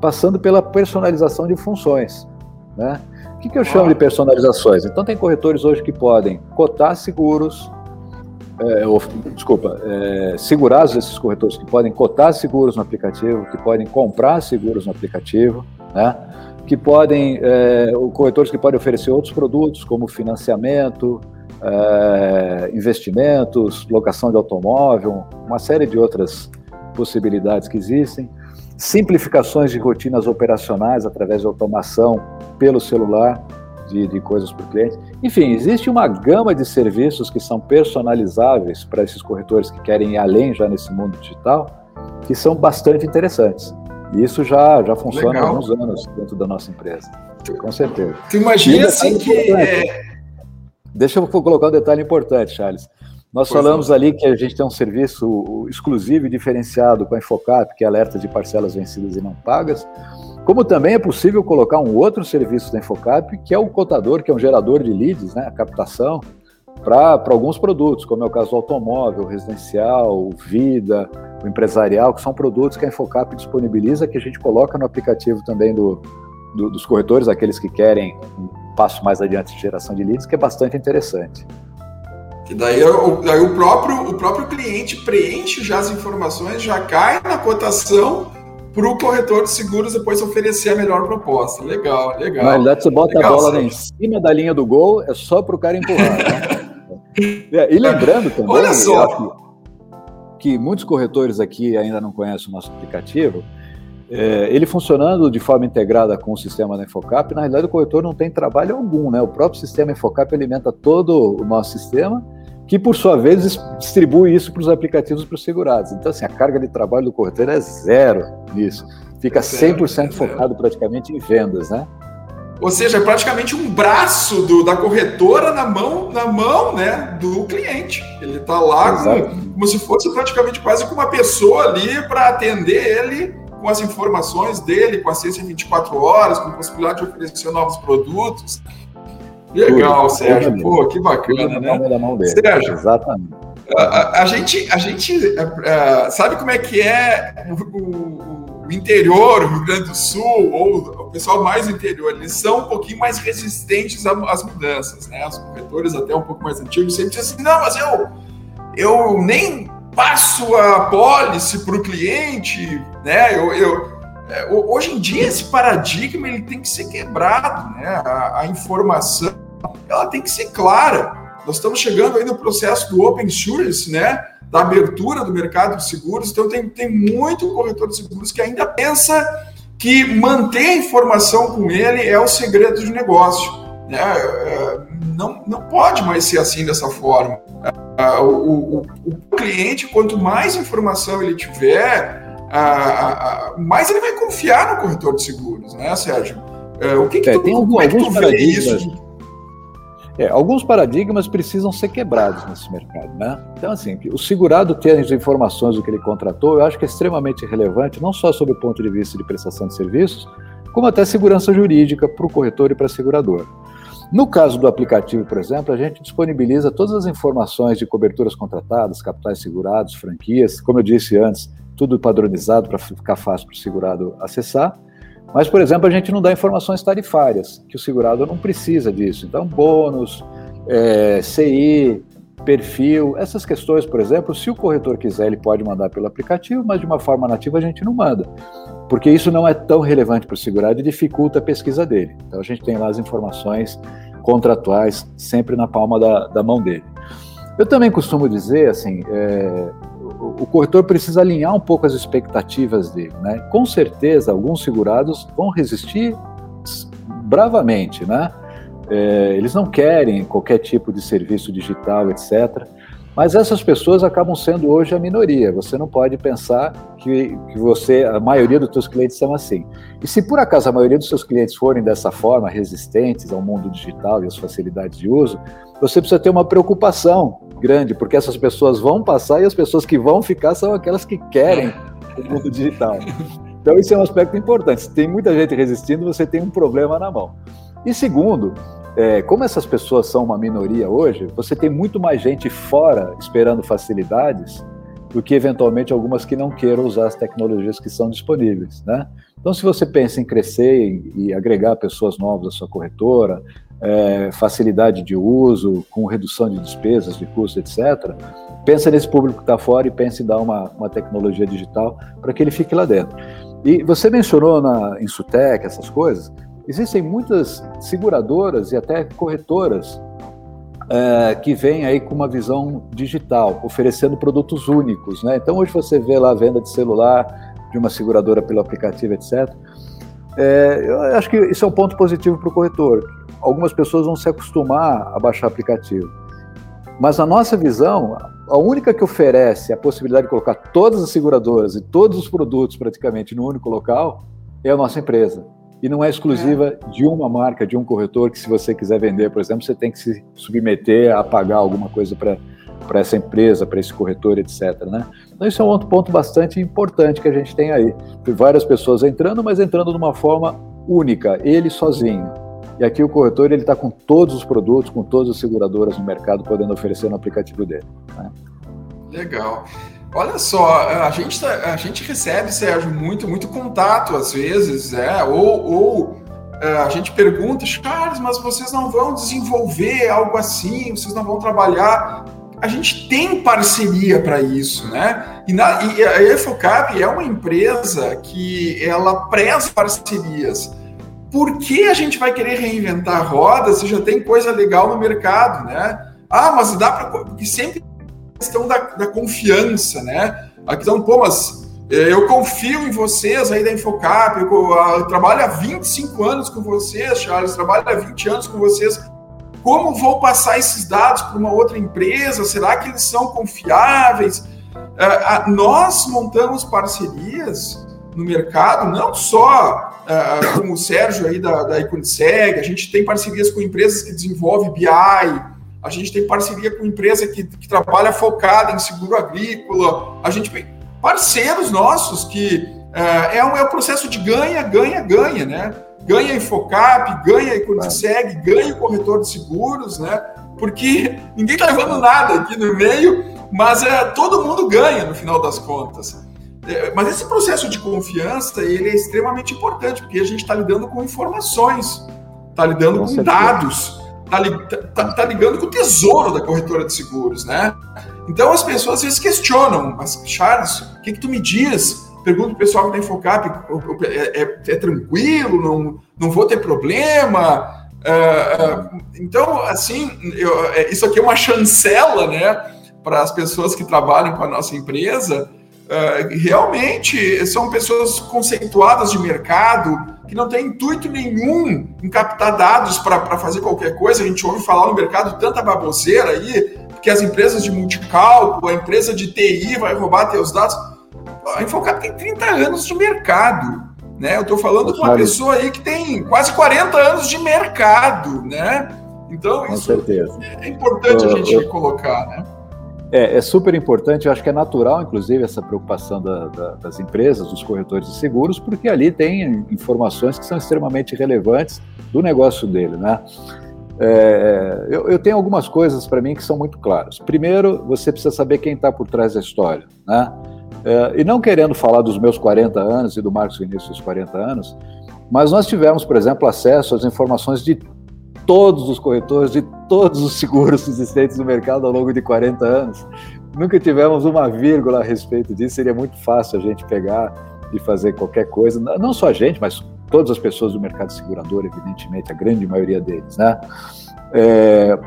passando pela personalização de funções. Né? O que, que eu chamo de personalizações? Então, tem corretores hoje que podem cotar seguros, é, ou, desculpa, é, segurados esses corretores que podem cotar seguros no aplicativo, que podem comprar seguros no aplicativo, né? que podem, é, corretores que podem oferecer outros produtos, como financiamento, é, investimentos, locação de automóvel, uma série de outras possibilidades que existem, simplificações de rotinas operacionais através de automação pelo celular de, de coisas para o cliente. Enfim, existe uma gama de serviços que são personalizáveis para esses corretores que querem ir além já nesse mundo digital, que são bastante interessantes. E isso já, já funciona Legal. há alguns anos dentro da nossa empresa, com certeza. Tu imagina assim que... É... Deixa eu colocar um detalhe importante, Charles. Nós pois falamos ali que a gente tem um serviço exclusivo e diferenciado com a Infocap, que é alerta de parcelas vencidas e não pagas, como também é possível colocar um outro serviço da Infocap, que é o cotador, que é um gerador de leads, né, a captação, para alguns produtos, como é o caso do automóvel, residencial, vida, o empresarial, que são produtos que a Infocap disponibiliza, que a gente coloca no aplicativo também do, do, dos corretores, aqueles que querem passo mais adiante de geração de leads, que é bastante interessante. Que daí, daí o, próprio, o próprio cliente preenche já as informações, já cai na cotação para o corretor de seguros depois oferecer a melhor proposta. Legal, legal. Na realidade, você bota legal, a bola em cima da linha do gol, é só para o cara empurrar. Né? é, e lembrando também, Olha só. que muitos corretores aqui ainda não conhecem o nosso aplicativo. É, ele funcionando de forma integrada com o sistema da Infocap, na realidade o corretor não tem trabalho algum, né? O próprio sistema Infocap alimenta todo o nosso sistema que por sua vez distribui isso para os aplicativos para os segurados. Então, assim, a carga de trabalho do corretor é zero nisso. Fica 100% focado praticamente em vendas, né? Ou seja, é praticamente um braço do, da corretora na mão, na mão né, do cliente. Ele está lá como, como, se fosse praticamente quase que uma pessoa ali para atender ele com as informações dele, com assistência 24 horas, com possibilidade de oferecer novos produtos. Legal, Sérgio. Pô, que bacana, né? Da mão dele. Sérgio, exatamente. A, a, a, gente, a gente a, sabe como é que é o, o, o, interior, o Rio Grande do Sul, ou o pessoal mais do interior, eles são um pouquinho mais resistentes às mudanças, né? Os corretores até um pouco mais antigos sempre dizem assim, não, mas eu, eu nem passo a policy para o cliente, né? Eu, eu, é, hoje em dia esse paradigma ele tem que ser quebrado, né? A, a informação ela tem que ser clara. Nós estamos chegando aí no processo do open source, né? Da abertura do mercado de seguros. Então tem, tem muito corretor de seguros que ainda pensa que manter a informação com ele é o segredo de negócio. Né? É, não, não pode mais ser assim dessa forma. O, o, o cliente, quanto mais informação ele tiver, mais ele vai confiar no corretor de seguros, né, Sérgio? É, o que, que é, tu, tem como é que vê isso? É, alguns paradigmas precisam ser quebrados nesse mercado, né? Então, assim, o segurado ter as informações do que ele contratou, eu acho que é extremamente relevante, não só sob o ponto de vista de prestação de serviços, como até segurança jurídica para o corretor e para a seguradora. No caso do aplicativo, por exemplo, a gente disponibiliza todas as informações de coberturas contratadas, capitais segurados, franquias, como eu disse antes, tudo padronizado para ficar fácil para o segurado acessar. Mas, por exemplo, a gente não dá informações tarifárias, que o segurado não precisa disso. Então, bônus, é, CI, perfil, essas questões, por exemplo, se o corretor quiser, ele pode mandar pelo aplicativo, mas de uma forma nativa a gente não manda, porque isso não é tão relevante para o segurado e dificulta a pesquisa dele. Então, a gente tem lá as informações contratuais sempre na palma da, da mão dele. Eu também costumo dizer, assim, é, o corretor precisa alinhar um pouco as expectativas dele. Né? Com certeza, alguns segurados vão resistir bravamente, né? É, eles não querem qualquer tipo de serviço digital, etc. Mas essas pessoas acabam sendo hoje a minoria. Você não pode pensar que, que você, a maioria dos seus clientes são assim. E se por acaso a maioria dos seus clientes forem dessa forma, resistentes ao mundo digital e às facilidades de uso, você precisa ter uma preocupação grande, porque essas pessoas vão passar e as pessoas que vão ficar são aquelas que querem o mundo digital. <laughs> Então, isso é um aspecto importante. Se tem muita gente resistindo, você tem um problema na mão. E segundo, é, como essas pessoas são uma minoria hoje, você tem muito mais gente fora esperando facilidades do que eventualmente algumas que não queiram usar as tecnologias que são disponíveis, né? Então, se você pensa em crescer e, agregar pessoas novas à sua corretora, é, facilidade de uso, com redução de despesas, de custos, etc., pensa nesse público que está fora e pense em dar uma, uma tecnologia digital para que ele fique lá dentro. E você mencionou na Insutec essas coisas. Existem muitas seguradoras e até corretoras é, que vêm aí com uma visão digital, oferecendo produtos únicos. Né? Então, hoje você vê lá a venda de celular de uma seguradora pelo aplicativo, etc. É, eu acho que isso é um ponto positivo para o corretor. Algumas pessoas vão se acostumar a baixar aplicativo. Mas a nossa visão, a única que oferece a possibilidade de colocar todas as seguradoras e todos os produtos praticamente no único local é a nossa empresa. E não é exclusiva é. de uma marca, de um corretor, que se você quiser vender, por exemplo, você tem que se submeter a pagar alguma coisa para para essa empresa, para esse corretor, etc. Né? Então, isso é um outro ponto bastante importante que a gente tem aí. Tem várias pessoas entrando, mas entrando de uma forma única, ele sozinho. E aqui o corretor ele está com todos os produtos, com todas as seguradoras no mercado, podendo oferecer no aplicativo dele. Né? Legal. Olha só, a gente, tá, a gente recebe, Sérgio, muito, muito contato às vezes, é, ou, ou é, a gente pergunta, Charles, mas vocês não vão desenvolver algo assim, vocês não vão trabalhar. A gente tem parceria para isso, né? E, na, e a Efocap é uma empresa que ela preza parcerias por que a gente vai querer reinventar a roda se já tem coisa legal no mercado, né? Ah, mas dá para. Porque sempre a questão da, da confiança, né? A questão, pô, mas eh, eu confio em vocês aí da Infocap, eu, eu trabalho há 25 anos com vocês, Charles, trabalho há 20 anos com vocês. Como vou passar esses dados para uma outra empresa? Será que eles são confiáveis? Uh, uh, nós montamos parcerias no mercado, não só uh, como o Sérgio aí da, da Iconiseg, a gente tem parcerias com empresas que desenvolvem BI, a gente tem parceria com empresa que, que trabalha focada em seguro agrícola, a gente tem parceiros nossos que uh, é, um, é um processo de ganha, ganha, ganha, né? Ganha Infocap, ganha a Iconiseg, ganha o corretor de seguros, né? Porque <laughs> ninguém está levando nada aqui no meio, mas é, todo mundo ganha no final das contas. É, mas esse processo de confiança ele é extremamente importante, porque a gente está lidando com informações, está lidando com, com dados, está tá, tá ligando com o tesouro da corretora de seguros, né? Então as pessoas às vezes questionam, mas Charles, o que, que tu me diz? Pergunta o pessoal que está em Focap, é, é, é, tranquilo, não, não vou ter problema? Uh, uh, então, assim, eu, isso aqui é uma chancela, né, para as pessoas que trabalham com a nossa empresa, Uh, realmente são pessoas conceituadas de mercado que não têm intuito nenhum em captar dados para fazer qualquer coisa. A gente ouve falar no mercado tanta baboseira aí, que as empresas de multicálculo, a empresa de TI vai roubar teus dados. A Infocap tem 30 anos de mercado. Né? Eu estou falando com uma pessoa aí que tem quase 40 anos de mercado. Né? Então, com isso certeza. é importante eu, a gente eu... colocar. Né? É, é, super importante, eu acho que é natural, inclusive, essa preocupação da, da, das empresas, dos corretores de seguros, porque ali tem informações que são extremamente relevantes do negócio dele, né? É, eu, eu, tenho algumas coisas para mim que são muito claras. Primeiro, você precisa saber quem está por trás da história, né? É, e não querendo falar dos meus 40 anos e do Marcos Vinícius dos 40 anos, mas nós tivemos, por exemplo, acesso às informações de todos os corretores de todos os seguros existentes no mercado ao longo de 40 anos. Nunca tivemos uma vírgula a respeito disso, seria muito fácil a gente pegar e fazer qualquer coisa, não só a gente, mas todas as pessoas do mercado segurador, evidentemente, a grande maioria deles, né? É,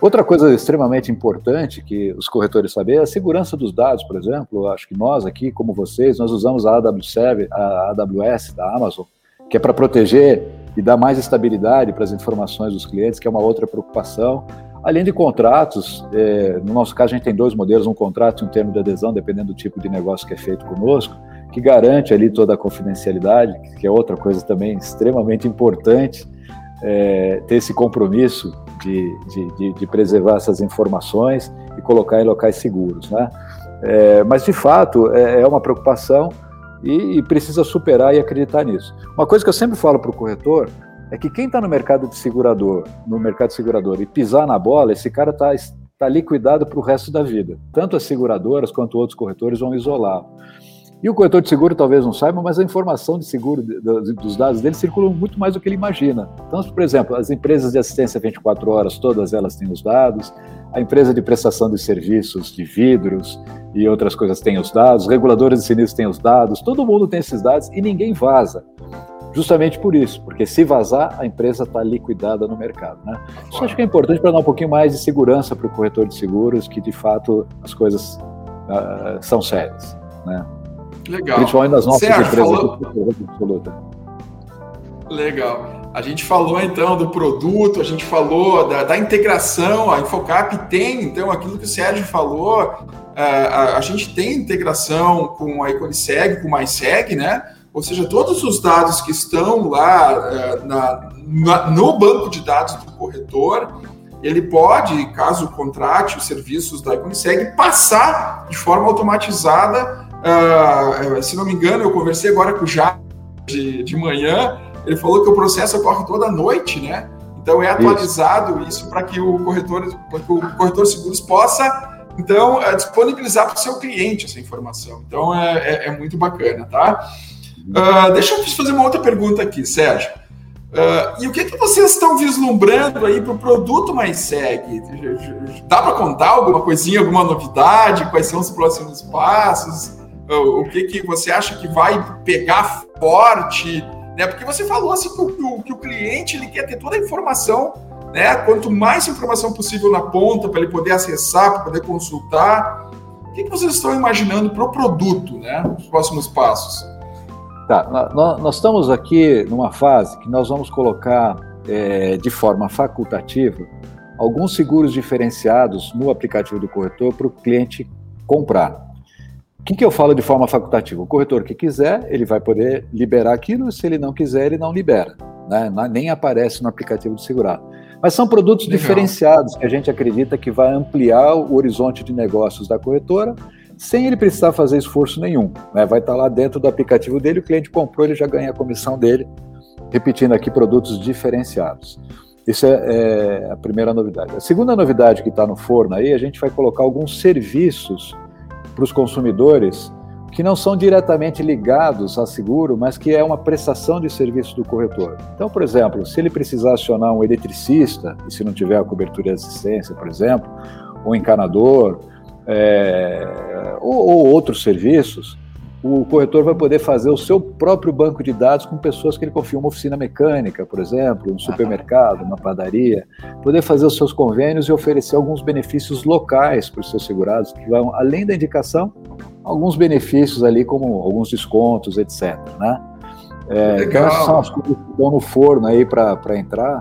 outra coisa extremamente importante que os corretores sabem é a segurança dos dados, por exemplo. Acho que nós aqui, como vocês, nós usamos a AWS, a AWS da Amazon, que é para proteger e dar mais estabilidade para as informações dos clientes, que é uma outra preocupação. Além de contratos, é, no nosso caso a gente tem dois modelos, um contrato e um termo de adesão, dependendo do tipo de negócio que é feito conosco, que garante ali toda a confidencialidade, que é outra coisa também extremamente importante, é, ter esse compromisso de, de, de, de, preservar essas informações e colocar em locais seguros. Né? É, mas, de fato, é, é uma preocupação e, e, precisa superar e acreditar nisso. Uma coisa que eu sempre falo para o corretor é que quem está no mercado de segurador, no mercado segurador e pisar na bola, esse cara está tá liquidado para o resto da vida. Tanto as seguradoras quanto outros corretores vão isolá-lo. E o corretor de seguro talvez não saiba, mas a informação de seguro dos dados dele circula muito mais do que ele imagina. Então, por exemplo, as empresas de assistência 24 horas, todas elas têm os dados, a empresa de prestação de serviços de vidros e outras coisas tem os dados, reguladores de sinistros têm os dados, todo mundo tem esses dados e ninguém vaza. Justamente por isso, porque se vazar, a empresa está liquidada no mercado. Né? Isso acho que é importante para dar um pouquinho mais de segurança para o corretor de seguros, que de fato as coisas uh, são sérias. Né? Legal. Principalmente nas nossas Sérgio, empresas falou... absoluta. Legal. A gente falou então do produto, a gente falou da, da integração, a Infocap tem então aquilo que o Sérgio falou, a, é, a, a gente tem integração com a Econiseg, com o MySeg, né? Ou seja, todos os dados que estão lá é, na, na, no banco de dados do corretor, ele pode, caso contrate os serviços da Econiseg, passar de forma automatizada Uh, se não me engano, eu conversei agora com o Já de, de manhã, ele falou que o processo ocorre toda noite, né? Então é atualizado isso, isso para que o corretor, para que o corretor de seguros possa então é, disponibilizar para o seu cliente essa informação. Então é, é, é muito bacana, tá? Uh, deixa eu fazer uma outra pergunta aqui, Sérgio. Uh, e o que, que vocês estão vislumbrando aí para o produto mais segue? Dá para contar alguma coisinha, alguma novidade? Quais são os próximos passos? o que, que você acha que vai pegar forte, né? Porque você falou assim que o, que o cliente ele quer ter toda a informação, né? Quanto mais informação possível na ponta para ele poder acessar, para poder consultar. O que, que vocês estão imaginando para o produto, né? Os próximos passos. Tá, nós, estamos aqui numa fase que nós vamos colocar é, de forma facultativa alguns seguros diferenciados no aplicativo do corretor para o cliente comprar que, que eu falo de forma facultativa? O corretor que quiser, ele vai poder liberar aquilo, se ele não quiser, ele não libera. Né? Nem aparece no aplicativo de segurado. Mas são produtos Legal. diferenciados que a gente acredita que vai ampliar o horizonte de negócios da corretora, sem ele precisar fazer esforço nenhum. Né? Vai estar lá dentro do aplicativo dele, o cliente comprou, ele já ganha a comissão dele. Repetindo aqui, produtos diferenciados. Isso é, é a primeira novidade. A segunda novidade que está no forno aí, a gente vai colocar alguns serviços para os consumidores que não são diretamente ligados a seguro, mas que é uma prestação de serviço do corretor. Então, por exemplo, se ele precisar acionar um eletricista, e se não tiver a cobertura de assistência, por exemplo, um encanador, é, ou, ou outros serviços, o corretor vai poder fazer o seu próprio banco de dados com pessoas que ele confia, uma oficina mecânica, por exemplo, um supermercado, uma padaria, poder fazer os seus convênios e oferecer alguns benefícios locais para os seus segurados, que vão, além da indicação, alguns benefícios ali, como alguns descontos, etc. Né? É, então, essas são as coisas que estão no forno aí para entrar.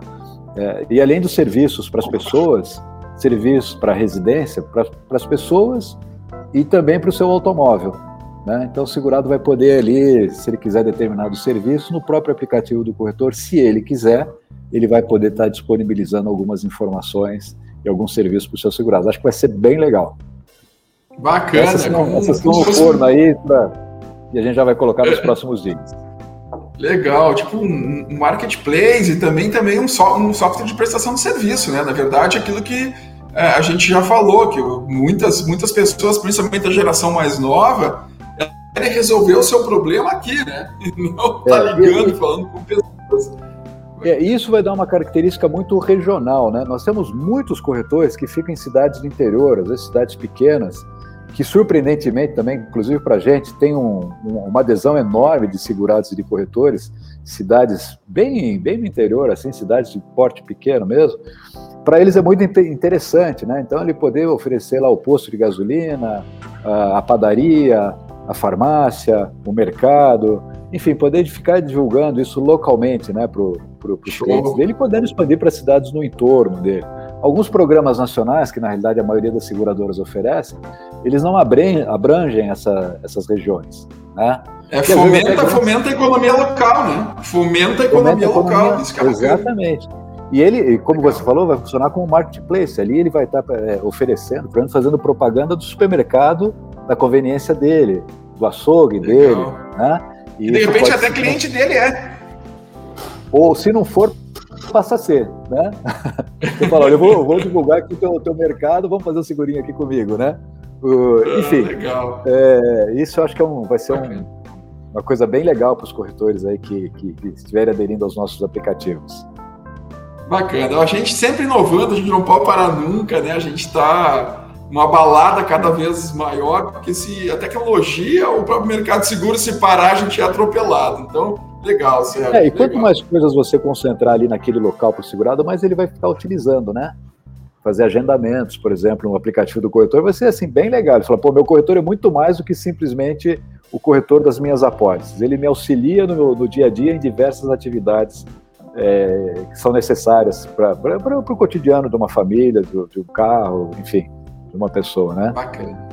É, e além dos serviços para as pessoas, serviços para a residência, para as pessoas e também para o seu automóvel. Né? Então, o segurado vai poder ali, se ele quiser determinado serviço, no próprio aplicativo do corretor, se ele quiser, ele vai poder estar disponibilizando algumas informações e alguns serviços para o seu segurado. Acho que vai ser bem legal. Bacana. Essas são, essas são no forno aí pra, e a gente já vai colocar nos próximos dias. Legal, tipo um, marketplace e também, também um, so, um software de prestação de serviço, né? Na verdade, aquilo que é, a gente já falou, que muitas, muitas pessoas, principalmente a geração mais nova, querem resolver o seu problema aqui, né? <laughs> E não tá é, ligando e falando com pessoas. É, isso vai dar uma característica muito regional, né? Nós temos muitos corretores que ficam em cidades do interior, às vezes cidades pequenas, que surpreendentemente também, inclusive para a gente, tem um, uma adesão enorme de segurados e de corretores, cidades bem, bem no interior, assim, cidades de porte pequeno mesmo. Para eles é muito interessante, né? Então ele poder oferecer lá o posto de gasolina, a padaria, a farmácia, o mercado, enfim, poder ficar divulgando isso localmente né, para o para os clientes dele, podendo expandir para cidades no entorno dele. Alguns programas nacionais, que na realidade a maioria das seguradoras oferecem, eles não abrangem, abrangem essa, essas regiões. Né? É, fomenta, fomenta a economia local, né? Fomenta a economia, fomenta a economia local. exatamente. E ele, como você falou, vai funcionar como marketplace. Ali ele vai estar é, oferecendo, fazendo propaganda do supermercado da conveniência dele, do açougue Legal. dele, né? E, e de repente até ser... cliente dele é. Ou se não for, passa a ser, né? <laughs> Você fala, olha, eu vou, vou divulgar aqui o teu, teu mercado, vamos fazer um segurinho aqui comigo, né? Uh, enfim, ah, é, isso eu acho que é um, vai ser um, uma coisa bem legal para os corretores aí que, que, que estiverem aderindo aos nossos aplicativos. Bacana. A gente sempre inovando, a gente não pode parar nunca, né? A gente está uma balada cada vez maior, porque se a tecnologia, o próprio mercado seguro, se parar, a gente é atropelado. Então, legal, Sérgio. É, e quanto legal. mais coisas você concentrar ali naquele local para o segurado, mais ele vai ficar utilizando, né? Fazer agendamentos, por exemplo, no aplicativo do corretor, vai ser assim, bem legal. Ele fala, pô, meu corretor é muito mais do que simplesmente o corretor das minhas apólices. Ele me auxilia no, no dia a dia em diversas atividades é, que são necessárias para o cotidiano de uma família, de, de, um carro, enfim, de uma pessoa, né? Bacana.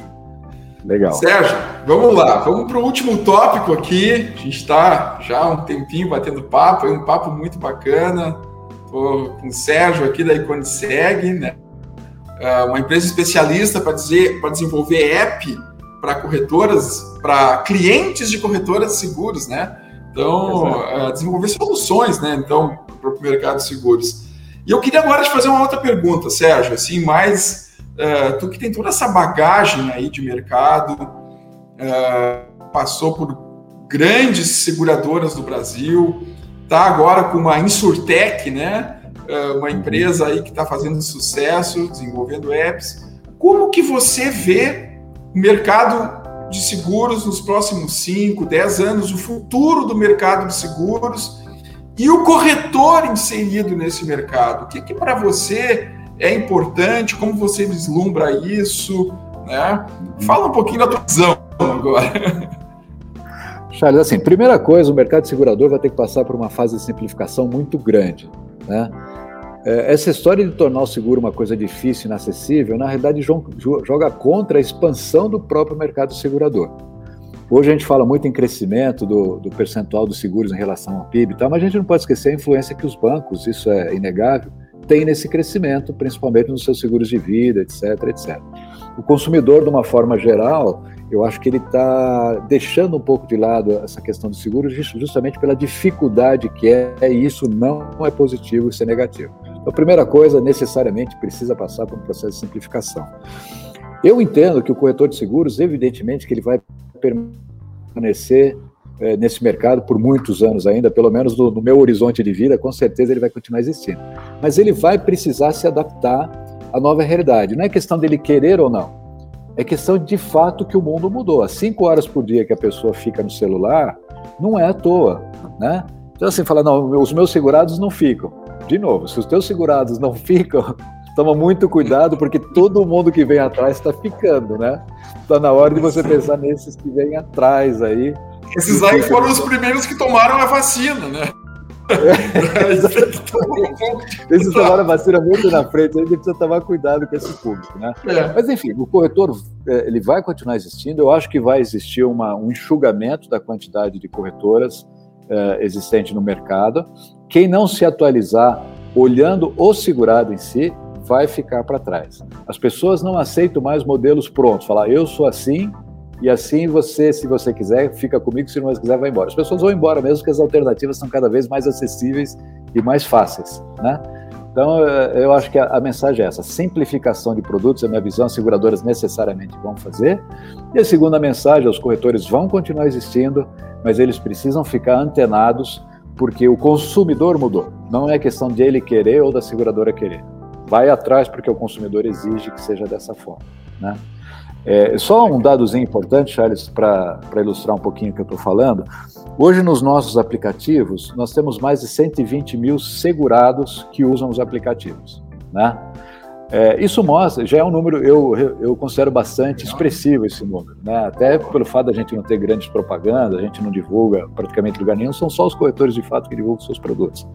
Legal. Sérgio, vamos lá, vamos para o último tópico aqui. A gente está já há um tempinho batendo papo, é um papo muito bacana. Estou com o Sérgio aqui da Iconiseg, né? É uma empresa especialista para dizer para desenvolver app para corretoras, para clientes de corretoras seguros, né? Então, uh, desenvolver soluções, né? Então, para o mercado de seguros. E eu queria agora te fazer uma outra pergunta, Sérgio, assim, mais uh, tu que tem toda essa bagagem aí de mercado, uh, passou por grandes seguradoras do Brasil, tá agora com uma Insurtech, né? uma empresa aí que está fazendo sucesso, desenvolvendo apps. Como que você vê o mercado de seguros nos próximos 5, 10 anos, o futuro do mercado de seguros e o corretor inserido nesse mercado. O que, que para você é importante? Como você vislumbra isso? Né? Fala um pouquinho da tua visão agora. <laughs> Charles, assim, primeira coisa, o mercado segurador vai ter que passar por uma fase de simplificação muito grande. Né? É, essa história de tornar o seguro uma coisa difícil, inacessível, na realidade joga contra a expansão do próprio mercado segurador. Hoje a gente fala muito em crescimento do, do percentual dos seguros em relação ao PIB, tá? mas a gente não pode esquecer a influência que os bancos, isso é inegável, têm nesse crescimento, principalmente nos seus seguros de vida, etc, etc. O consumidor, de uma forma geral, eu acho que ele está deixando um pouco de lado essa questão do seguro justamente pela dificuldade que é, e isso não é positivo, isso é negativo. Então, a primeira coisa, necessariamente precisa passar por um processo de simplificação. Eu entendo que o corretor de seguros, evidentemente, que ele vai permanecer é, nesse mercado por muitos anos ainda, pelo menos no, no meu horizonte de vida, com certeza ele vai continuar existindo. Mas ele vai precisar se adaptar à nova realidade. Não é questão dele querer ou não. É questão de fato que o mundo mudou. As cinco horas por dia que a pessoa fica no celular, não é à toa, né? Então assim, fala, não, os meus segurados não ficam de novo, se os teus segurados não <laughs> ficam, toma muito cuidado, porque todo mundo que vem atrás está ficando, né? Está na hora de você pensar nesses que vêm atrás aí. Esses aí foram os primeiros que tomaram a vacina, né? É, <laughs> Esses tomaram a vacina muito na frente, a gente precisa tomar cuidado com esse público, né? É. Mas enfim, o corretor é, ele vai continuar existindo. Eu acho que vai existir uma, um enxugamento da quantidade de corretoras uh, existente no mercado. Quem não se atualizar olhando o segurado em si vai ficar para trás. As pessoas não aceitam mais modelos prontos, falar eu sou assim e assim você, se você quiser, fica comigo, se não quiser, vai embora. As pessoas vão embora mesmo, porque as alternativas são cada vez mais acessíveis e mais fáceis, né? Então, eh, eu acho que a, mensagem é essa: simplificação de produtos, a minha visão, as seguradoras necessariamente vão fazer. E a segunda mensagem: os corretores vão continuar existindo, mas eles precisam ficar antenados, porque o consumidor mudou. Não é questão de ele querer ou da seguradora querer. Vai atrás porque o consumidor exige que seja dessa forma. Né? É, só um dadozinho importante, Charles, para ilustrar um pouquinho o que eu estou falando. Hoje, nos nossos aplicativos, nós temos mais de 120 mil segurados que usam os aplicativos. Né? É, isso mostra, já é um número, eu, eu considero bastante expressivo esse número. Né? Até pelo fato da gente não ter grandes propagandas, a gente não divulga praticamente lugar nenhum, são só os corretores de fato que divulgam seus produtos.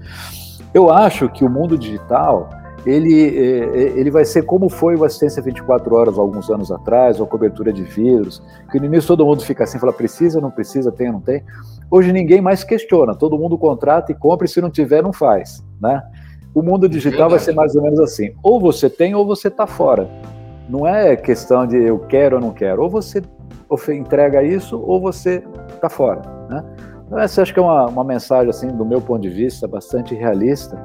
Eu acho que o mundo digital ele, é, é, ele vai ser como foi o assistência 24 horas alguns anos atrás, ou a cobertura de vírus, que no início todo mundo fica assim, fala, precisa, não precisa, tem, não tem. Hoje ninguém mais questiona, todo mundo contrata e compra, e se não tiver, não faz, né? O mundo digital vai ser mais ou menos assim, ou você tem ou você está fora. Não é questão de eu quero ou não quero, ou você entrega isso ou você está fora, né? Então essa acho que é uma, uma mensagem, assim, do meu ponto de vista, bastante realista,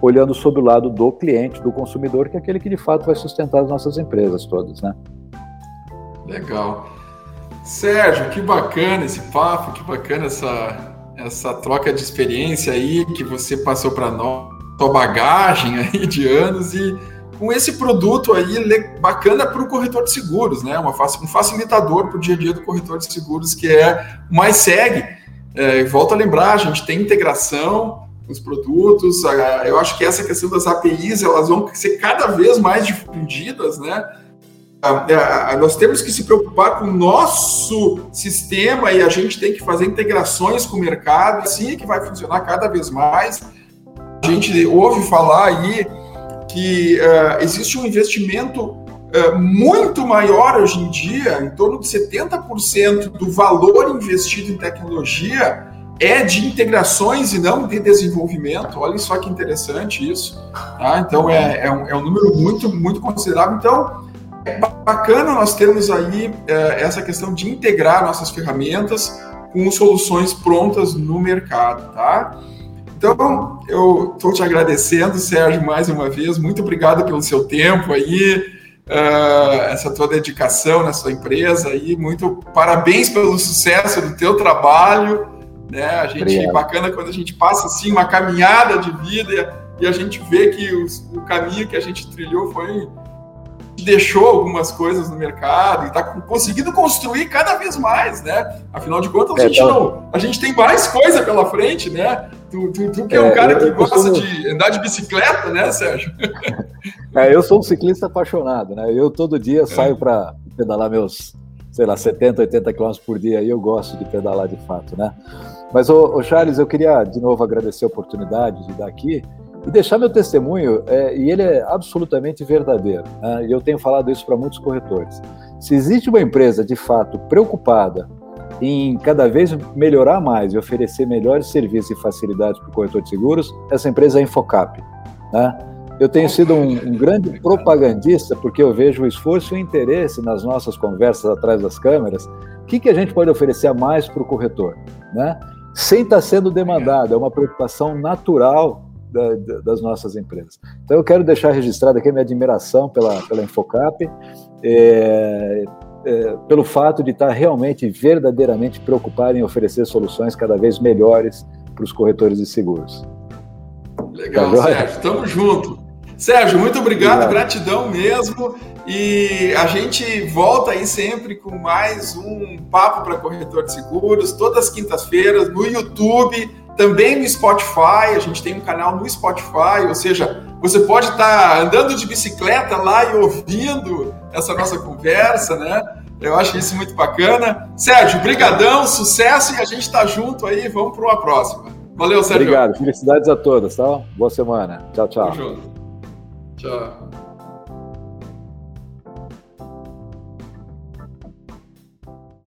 olhando sobre o lado do cliente, do consumidor, que é aquele que de fato vai sustentar as nossas empresas todas, né? Legal. Sérgio, que bacana esse papo, que bacana essa, essa troca de experiência aí que você passou para nós, sua bagagem aí de anos e com esse produto aí bacana para o corretor de seguros, né? Uma, um facilitador para o dia a dia do corretor de seguros que é o mais segue. É, volto a lembrar, a gente tem integração, os produtos. Eu acho que essa questão das APIs elas vão ser cada vez mais difundidas, né? Nós temos que se preocupar com o nosso sistema e a gente tem que fazer integrações com o mercado, assim é que vai funcionar cada vez mais. A gente ouve falar aí que uh, existe um investimento uh, muito maior hoje em dia, em torno de 70% do valor investido em tecnologia é de integrações e não de desenvolvimento. Olha só que interessante isso. Tá? Então é, é, um, é um número muito, muito considerável. Então é bacana nós termos aí é, essa questão de integrar nossas ferramentas com soluções prontas no mercado, tá? Então, eu estou te agradecendo, Sérgio, mais uma vez. Muito obrigado pelo seu tempo aí, uh, essa tua dedicação na sua empresa aí. Muito parabéns pelo sucesso do teu trabalho. Né? A gente Obrigado. bacana quando a gente passa assim uma caminhada de vida e a gente vê que os, o caminho que a gente trilhou foi deixou algumas coisas no mercado e está conseguindo construir cada vez mais, né? Afinal de contas, a, é, gente, não, a gente tem mais coisa pela frente, né? Tu, tu, tu que é, é um cara que gosta sou... de andar de bicicleta, né, Sérgio? <laughs> É, eu sou um ciclista apaixonado, né? Eu todo dia é. saio para pedalar meus, sei lá, 70, 80 quilômetros por dia e eu gosto de pedalar de fato, né? Mas, ô, ô, Charles, eu queria de novo agradecer a oportunidade de estar aqui e deixar meu testemunho, é, e ele é absolutamente verdadeiro, né? e eu tenho falado isso para muitos corretores. Se existe uma empresa de fato preocupada em cada vez melhorar mais e oferecer melhores serviços e facilidades para o corretor de seguros, essa empresa é a Infocap. Né? Eu tenho sido um, um, grande propagandista porque eu vejo o esforço e o interesse nas nossas conversas atrás das câmeras. O que, que a gente pode oferecer a mais para o corretor? Né? sem estar sendo demandado, é uma preocupação natural da, da, das nossas empresas. Então eu quero deixar registrado aqui a minha admiração pela, pela Infocap, é, é, pelo fato de estar realmente, verdadeiramente preocupado em oferecer soluções cada vez melhores para os corretores de seguros. Legal, tá Sérgio, tamo junto. Sérgio, muito obrigado, obrigado, gratidão mesmo. E a gente volta aí sempre com mais um papo para corretor de seguros, todas as quintas-feiras no YouTube, também no Spotify. A gente tem um canal no Spotify, ou seja, você pode estar tá andando de bicicleta lá e ouvindo essa nossa conversa, né? Eu acho isso muito bacana. Sérgio, brigadão, sucesso e a gente está junto aí. Vamos para uma próxima. Valeu, Sérgio. Obrigado. Felicidades a todos, tá? Boa semana. Tchau, tchau. Tchau.